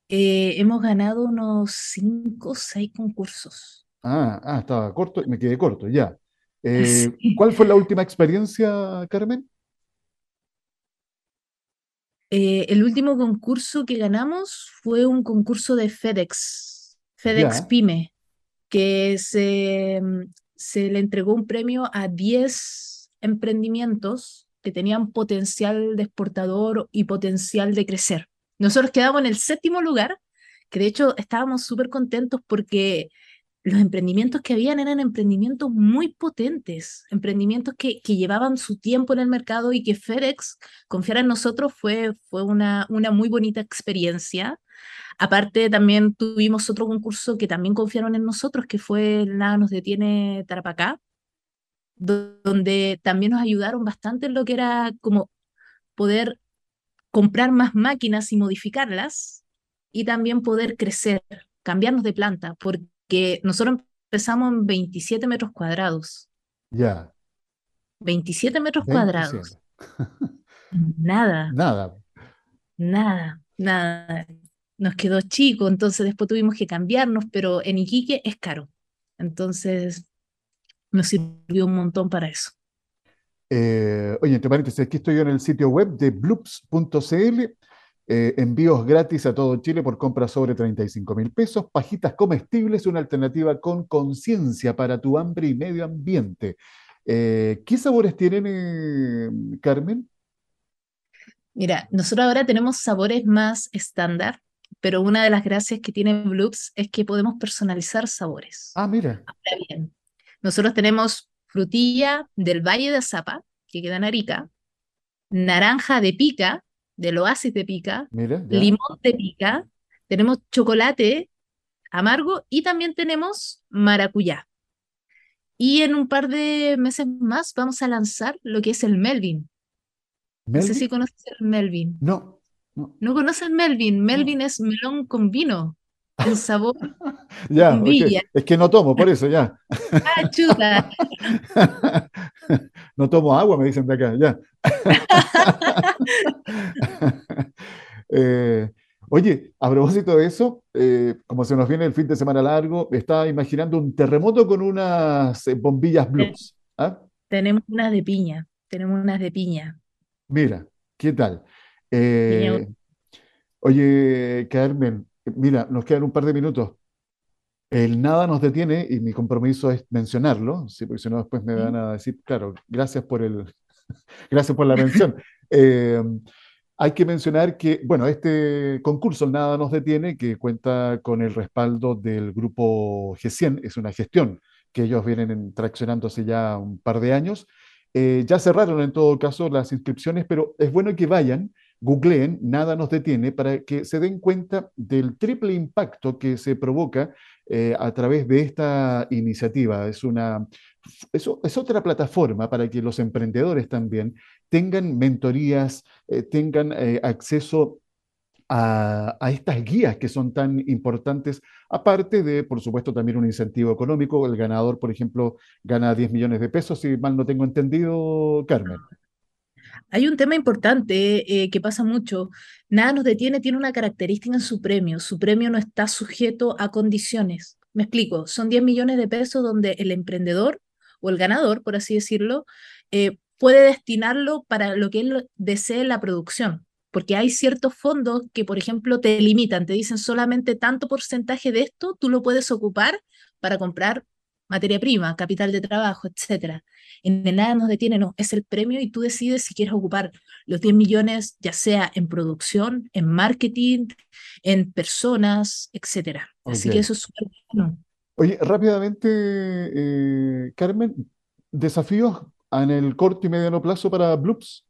hemos ganado unos cinco o seis concursos. Ah, ah, estaba corto, me quedé corto, ya. Eh, ¿cuál fue la última experiencia, Carmen? Eh, el último concurso que ganamos fue un concurso de FedEx, FedEx Pyme, que se, se le entregó un premio a 10 emprendimientos que tenían potencial de exportador y potencial de crecer. Nosotros quedamos en el séptimo lugar, que de hecho estábamos súper contentos porque los emprendimientos que habían eran emprendimientos muy potentes, emprendimientos que, que, llevaban su tiempo en el mercado y que FedEx confiara en nosotros fue, fue una, una muy bonita experiencia. Aparte, también tuvimos otro concurso que también confiaron en nosotros, que fue Nada nos detiene Tarapacá, donde también nos ayudaron bastante en lo que era como poder comprar más máquinas y modificarlas y también poder crecer, cambiarnos de planta, porque que nosotros empezamos en 27 metros cuadrados. Ya. 27 metros cuadrados. Nada. Nada. Nada, nada. Nos quedó chico, entonces después tuvimos que cambiarnos, pero en Iquique es caro. Entonces nos sirvió un montón para eso. Eh, oye, entre paréntesis, aquí estoy yo en el sitio web de bloops.cl eh, envíos gratis a todo Chile por compras sobre 35 mil pesos. Pajitas comestibles, una alternativa con conciencia para tu hambre y medio ambiente. Eh, ¿Qué sabores tienen, eh, Carmen? Mira, nosotros ahora tenemos sabores más estándar, pero una de las gracias que tiene Bloops es que podemos personalizar sabores. Ah, mira. Ahora bien, nosotros tenemos frutilla del Valle de Azapa, que queda en Arica, naranja de pica, del oasis de pica, limón de pica, tenemos chocolate amargo y también tenemos maracuyá. Y en un par de meses más vamos a lanzar lo que es el Melvin. No sé si conoces el Melvin. No. ¿No, conoces el Melvin? Melvin es melón con vino. El sabor ya, es que no tomo, por eso ya. Ah, chuta. no tomo agua, me dicen de acá, ya. Eh, oye, a propósito de eso, eh, como se nos viene el fin de semana largo, estaba imaginando un terremoto con unas eh, bombillas blues. ¿ah? Tenemos unas de piña, tenemos unas de piña. Mira, ¿qué tal? oye, Carmen, mira, nos quedan un par de minutos. El nada nos detiene y mi compromiso es mencionarlo, ¿sí? porque si no después me van a decir, claro, gracias por el, gracias por la mención. Eh, hay que mencionar que, bueno, este concurso, el Nada nos detiene, que cuenta con el respaldo del grupo G100, es una gestión que ellos vienen traccionando hace ya un par de años. Eh, ya cerraron en todo caso las inscripciones, pero es bueno que vayan googleen, nada nos detiene, para que se den cuenta del triple impacto que se provoca eh, a través de esta iniciativa. Es, una, es, otra plataforma para que los emprendedores también tengan mentorías, eh, tengan eh, acceso a, a, estas guías que son tan importantes, aparte de, por supuesto, también un incentivo económico. El ganador, por ejemplo, gana 10 millones de pesos, si mal no tengo entendido, Carmen. Hay un tema importante eh, que pasa mucho. Nada nos detiene, tiene una característica en su premio. Su premio no está sujeto a condiciones. Me explico, son 10 millones de pesos donde el emprendedor o el ganador, por así decirlo, eh, puede destinarlo para lo que él desee la producción. Porque hay ciertos fondos que, por ejemplo, te limitan, te dicen solamente tanto porcentaje de esto tú lo puedes ocupar para comprar materia prima, capital de trabajo, etcétera. En nada nos detiene, no, es el premio y tú decides si quieres ocupar los 10 millones, ya sea en producción, en marketing, en personas, etcétera. Así que eso es súper bueno. Oye, rápidamente, eh, Carmen, desafíos en el corto y mediano plazo para Bloops.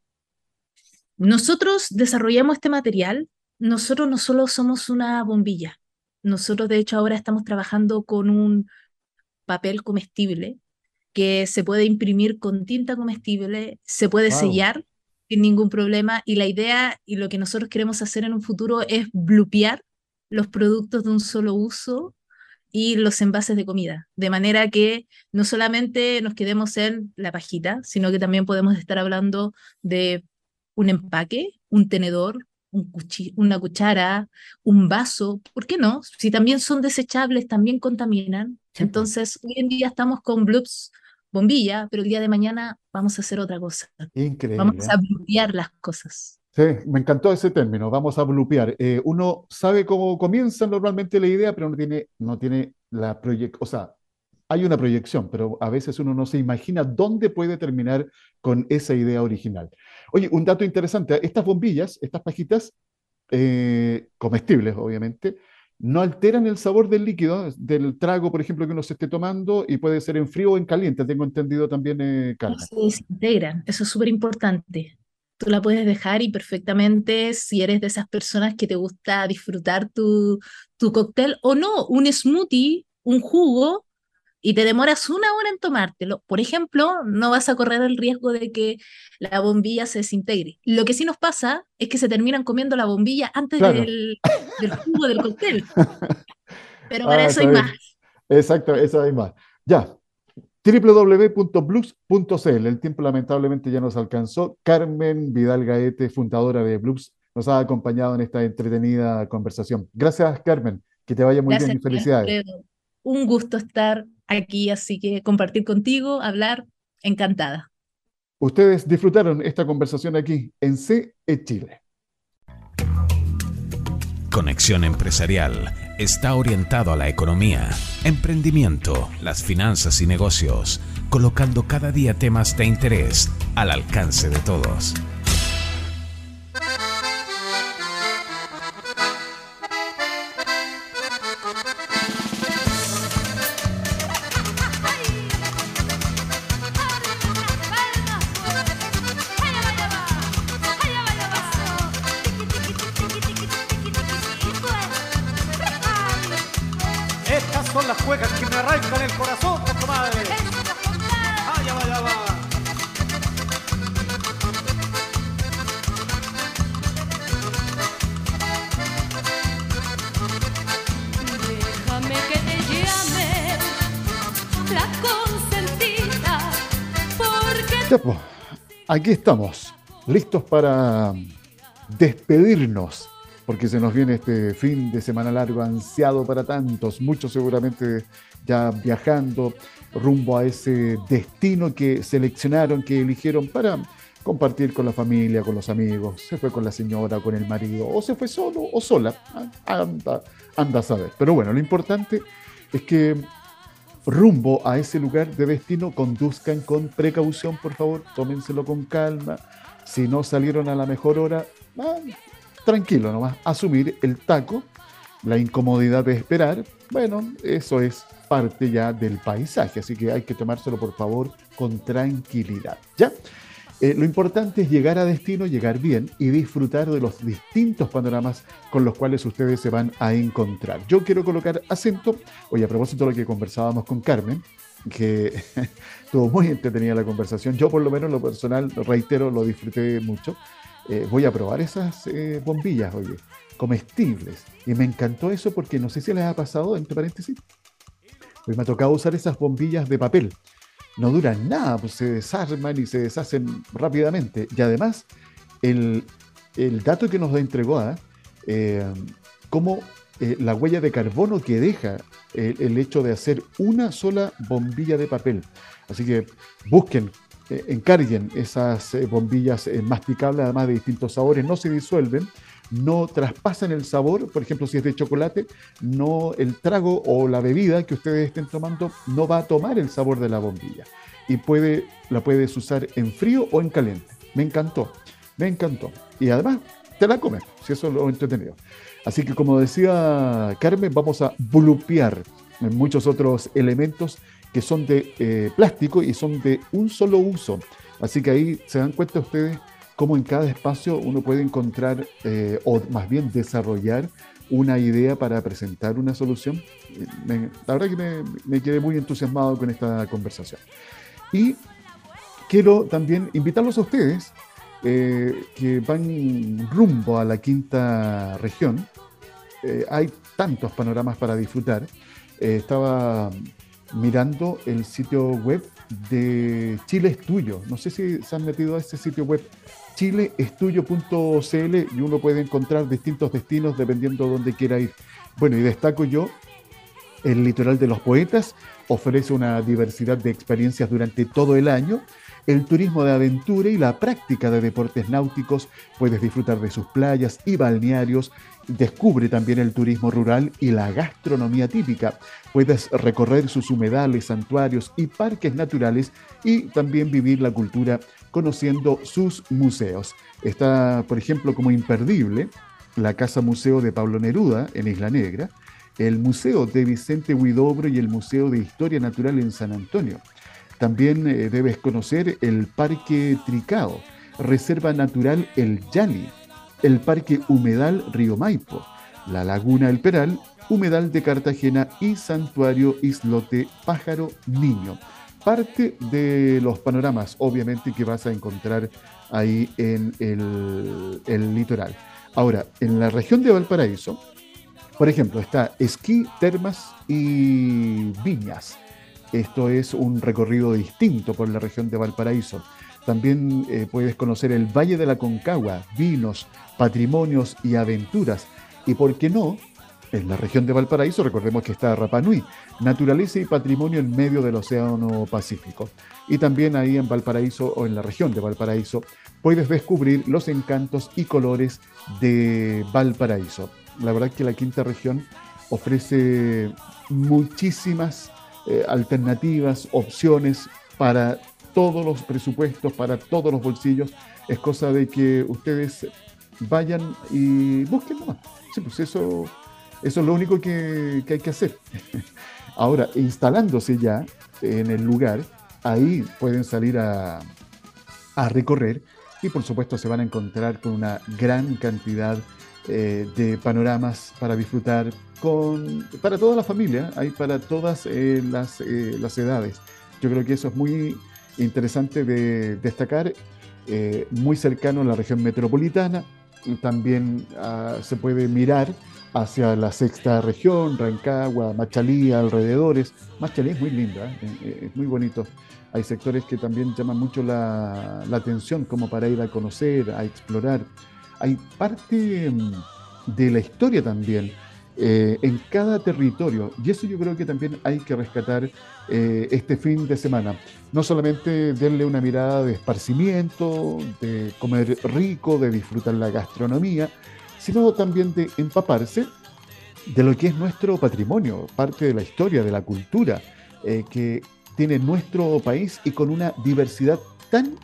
Nosotros desarrollamos este material, nosotros no solo somos una bombilla, nosotros de hecho ahora estamos trabajando con un papel comestible que se puede imprimir con tinta comestible, se puede sellar sin ningún problema y la idea y lo que nosotros queremos hacer en un futuro es blupear los productos de un solo uso y los envases de comida, de manera que no solamente nos quedemos en la pajita, sino que también podemos estar hablando de un empaque, un tenedor, una cuchara, un vaso, ¿por qué no? Si también son desechables, también contaminan. Entonces, hoy en día estamos con bloops bombilla, pero el día de mañana vamos a hacer otra cosa. Increíble. Vamos a blupear las cosas. Sí, me encantó ese término, vamos a blupear. Eh, uno sabe cómo comienza normalmente la idea, pero no tiene, no tiene la proyección, o sea, hay una proyección, pero a veces uno no se imagina dónde puede terminar con esa idea original. Oye, un dato interesante, estas bombillas, estas pajitas, eh, comestibles obviamente, no alteran el sabor del líquido, del trago, por ejemplo, que uno se esté tomando y puede ser en frío o en caliente, tengo entendido también, eh, Carmen. Se desintegran, eso es súper importante. Tú la puedes dejar y perfectamente, si eres de esas personas que te gusta disfrutar tu, tu cóctel o no, un smoothie, un jugo, y te demoras una hora en tomártelo, por ejemplo, no vas a correr el riesgo de que la bombilla se desintegre. Lo que sí nos pasa es que se terminan comiendo la bombilla antes del, del, jugo del cóctel. Pero para ah, eso hay más. Exacto, eso hay más. Ya, www.blues.cl. El tiempo lamentablemente ya nos alcanzó. Carmen Vidal Gaete, fundadora de Blues, nos ha acompañado en esta entretenida conversación. Gracias, Carmen. Que te vaya muy bien y felicidades. Un gusto estar aquí, así que compartir contigo, hablar, encantada. Ustedes disfrutaron esta conversación aquí en CE Chile. Conexión Empresarial está orientado a la economía, emprendimiento, las finanzas y negocios, colocando cada día temas de interés al alcance de todos. Estamos, listos para despedirnos, porque se nos viene este fin de semana largo, ansiado para tantos, muchos seguramente ya viajando rumbo a ese destino que seleccionaron, que eligieron para compartir con la familia, con los amigos, se fue con la señora, con el marido, o se fue solo o sola, anda, anda a saber. Pero bueno, lo importante es que rumbo a ese lugar de destino, conduzcan con precaución, por favor, tómenselo con calma. Si no salieron a la mejor hora, ah, tranquilo nomás, asumir el taco, la incomodidad de esperar, bueno, eso es parte ya del paisaje, así que hay que tomárselo por favor con tranquilidad. ¿Ya? Eh, lo importante es llegar a destino, llegar bien y disfrutar de los distintos panoramas con los cuales ustedes se van a encontrar. Yo quiero colocar acento, hoy a propósito de lo que conversábamos con Carmen, que estuvo muy entretenida la conversación. Yo por lo menos lo personal, reitero, lo disfruté mucho. Eh, voy a probar esas eh, bombillas, oye, comestibles. Y me encantó eso porque no sé si les ha pasado, entre paréntesis, pues me ha tocado usar esas bombillas de papel no duran nada, pues se desarman y se deshacen rápidamente. Y además, el, dato que nos entregó, ¿ah? eh, como eh, la huella de carbono que deja el, hecho de hacer una sola bombilla de papel. Así que busquen, eh, encarguen esas bombillas masticables, además de distintos sabores, no se disuelven no traspasan el sabor, por ejemplo, si es de chocolate, no el trago o la bebida que ustedes estén tomando no va a tomar el sabor de la bombilla y puede, la puedes usar en frío o en caliente. Me encantó, me encantó. Y además te la comes, si eso es lo entretenido. Así que como decía Carmen, vamos a blupear muchos otros elementos que son de eh, plástico y son de un solo uso. Así que ahí se dan cuenta ustedes cómo en cada espacio uno puede encontrar eh, o más bien desarrollar una idea para presentar una solución. la verdad que me, quedé muy entusiasmado con esta conversación. Y quiero también invitarlos a ustedes eh, que van rumbo a la quinta región. Eh, hay tantos panoramas para disfrutar. estaba mirando el sitio web de Chile es Tuyo. No sé si se han metido a ese sitio web chileestudio.cl y uno puede encontrar distintos destinos dependiendo de dónde quiera ir. Bueno, y destaco yo, el litoral de los poetas ofrece una diversidad de experiencias durante todo el año. El turismo de aventura y la práctica de deportes náuticos, puedes disfrutar de sus playas y balnearios, Descubre también el turismo rural y la gastronomía típica. Puedes recorrer sus humedales, santuarios y parques naturales y también vivir la cultura conociendo sus museos. Está, por ejemplo, como imperdible la Casa Museo de Pablo Neruda en Isla Negra, el Museo de Vicente Huidobro y el Museo de Historia Natural en San Antonio. También eh, debes conocer el Parque Tricao, Reserva Natural El Yali, el Parque Humedal Río Maipo, la Laguna El Peral, Humedal de Cartagena y Santuario Islote Pájaro Niño. Parte de los panoramas, obviamente, que vas a encontrar ahí en el, litoral. Ahora, en la región de Valparaíso, por ejemplo, está esquí, termas y viñas. Esto es un recorrido distinto por la región de Valparaíso. También eh, puedes conocer el Valle de la Concagua, vinos, patrimonios y aventuras. Y por qué no, en la región de Valparaíso, recordemos que está Rapa Nui, naturaleza y patrimonio en medio del Océano Pacífico. Y también ahí en Valparaíso o en la región de Valparaíso puedes descubrir los encantos y colores de Valparaíso. La verdad es que la quinta región ofrece muchísimas eh, alternativas, opciones para todos los presupuestos, para todos los bolsillos. Es cosa de que ustedes vayan y busquen más. Sí, pues eso, eso es lo único que, hay que hacer. Ahora, instalándose ya en el lugar, ahí pueden salir a, recorrer y por supuesto se van a encontrar con una gran cantidad eh, de panoramas para disfrutar con, para toda la familia, para todas eh, las, eh, las edades. Yo creo que eso es muy interesante de destacar, muy cercano a la región metropolitana, también ah, se puede mirar hacia la sexta región, Rancagua, Machalí, alrededores. Machalí es muy linda, ¿eh? Eh, eh, es muy bonito. Hay sectores que también llaman mucho la, atención como para ir a conocer, a explorar. Hay parte mm, de la historia también en cada territorio y eso yo creo que también hay que rescatar este fin de semana. No solamente darle una mirada de esparcimiento, de comer rico, de disfrutar la gastronomía, sino también de empaparse de lo que es nuestro patrimonio, parte de la historia, de la cultura eh, que tiene nuestro país y con una diversidad tan,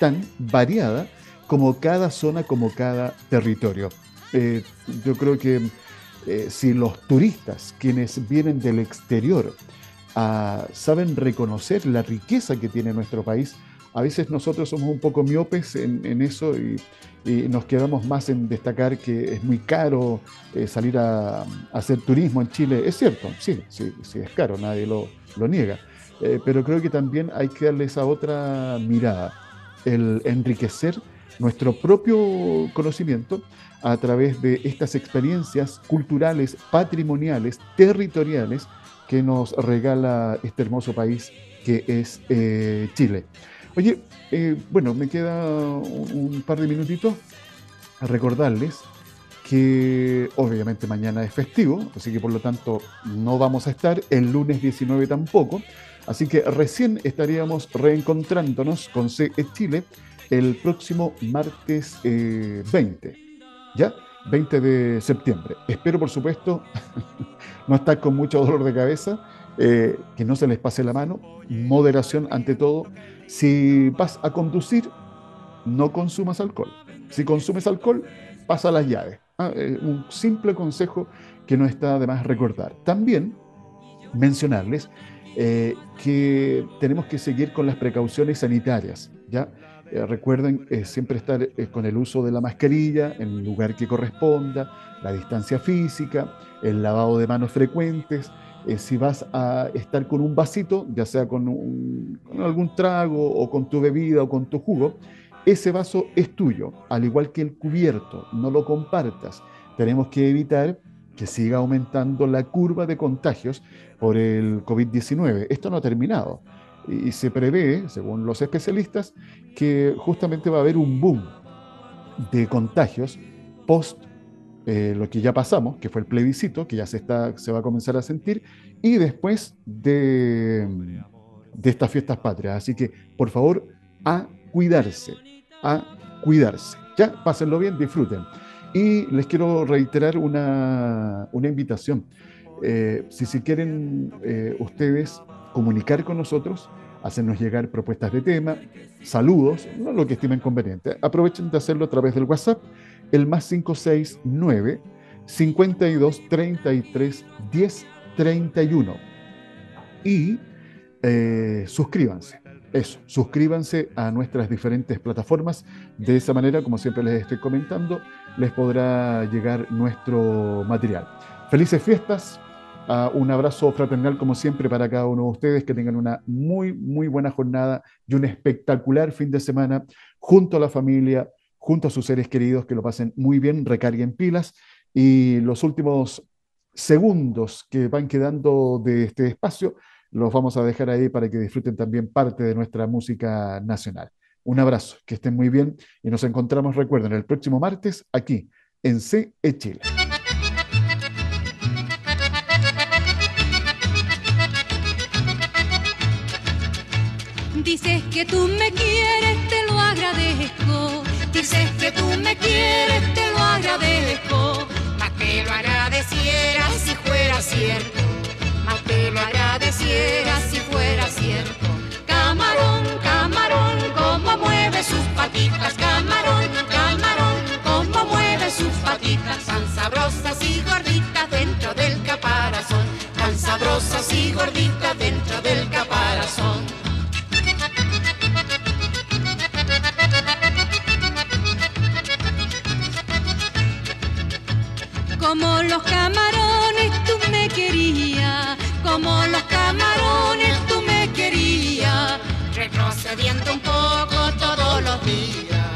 tan variada como cada zona, como cada territorio. Eh, yo creo que eh, si los turistas, quienes vienen del exterior, ah, saben reconocer la riqueza que tiene nuestro país, A veces nosotros somos un poco miopes en, eso y, nos quedamos más en destacar que es muy caro eh, salir a, hacer turismo en Chile. Es cierto, sí, sí, sí es caro, nadie lo, lo niega. Eh, pero creo que también hay que darle esa otra mirada, el enriquecer nuestro propio conocimiento a través de estas experiencias culturales, patrimoniales, territoriales que nos regala este hermoso país que es eh, Chile. Oye, eh, bueno, me queda un, par de minutitos a recordarles que obviamente mañana es festivo, así que por lo tanto no vamos a estar, el lunes 19 tampoco, así que recién estaríamos reencontrándonos con CE Chile el próximo martes 20, eh, ¿ya? 20 de septiembre. Espero, por supuesto, no estar con mucho dolor de cabeza, eh, que no se les pase la mano, moderación ante todo. Si vas a conducir, no consumas alcohol. Si consumes alcohol, pasa las llaves. Ah, eh, un simple consejo que no está de más recordar. También mencionarles que tenemos que seguir con las precauciones sanitarias. ¿ya? Eh, recuerden eh, siempre estar eh, con el uso de la mascarilla en el lugar que corresponda, la distancia física, el lavado de manos frecuentes. Si vas a estar con un vasito, ya sea con, con, algún trago o con tu bebida o con tu jugo, ese vaso es tuyo, al igual que el cubierto, no lo compartas. Tenemos que evitar que siga aumentando la curva de contagios por el COVID-19. Esto no ha terminado y se prevé, según los especialistas, que justamente va a haber un boom de contagios post eh, lo que ya pasamos, que fue el plebiscito, que ya se, está, se va a comenzar a sentir, y después de, de estas fiestas patrias. Así que, por favor, a cuidarse, a cuidarse. Ya, pásenlo bien, disfruten. Y les quiero reiterar una, una invitación. Eh, si, si quieren eh, ustedes comunicar con nosotros, hacernos llegar propuestas de tema, saludos, no lo que estimen conveniente. Aprovechen de hacerlo a través del WhatsApp, el más 569 52 33 10 31. Y eh, suscríbanse. Eso, suscríbanse a nuestras diferentes plataformas. De esa manera, como siempre les estoy comentando, les podrá llegar nuestro material. Felices fiestas, un abrazo fraternal como siempre para cada uno de ustedes, que tengan una muy, muy buena jornada y un espectacular fin de semana junto a la familia, junto a sus seres queridos, que lo pasen muy bien, recarguen pilas y los últimos segundos que van quedando de este espacio los vamos a dejar ahí para que disfruten también parte de nuestra música nacional. Un abrazo, que estén muy bien y nos encontramos, recuerden, el próximo martes aquí en CE Chile. Dices que tú me quieres. Dices que tú me quieres, te lo agradezco. Más te lo agradeciera si fuera cierto. Más te lo agradeciera si fuera cierto. Camarón, camarón, cómo mueve sus patitas. Camarón, camarón, cómo mueve sus patitas. Tan sabrosas y gorditas dentro del caparazón. Tan sabrosas y gorditas dentro del caparazón. Como los camarones tú me querías, como los camarones tú me querías, retrocediendo un poco todos los días,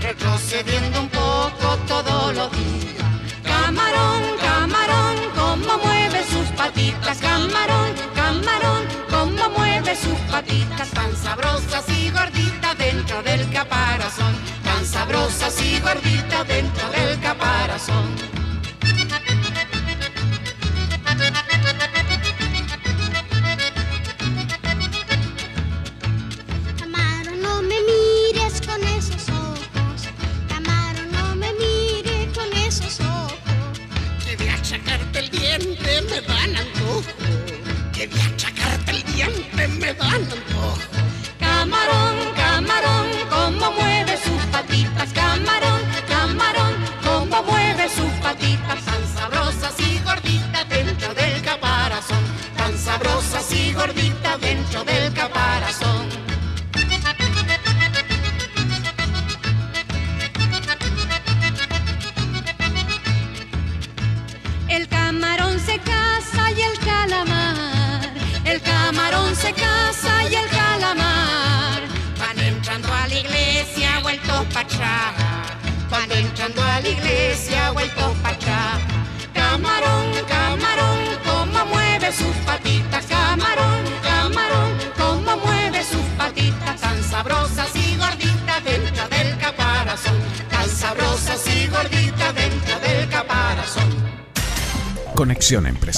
retrocediendo un poco todos los días. Camarón, camarón, cómo mueve sus patitas, camarón, camarón, cómo mueve sus patitas, tan sabrosas y gorditas dentro del caparazón, tan sabrosas y gorditas dentro del caparazón.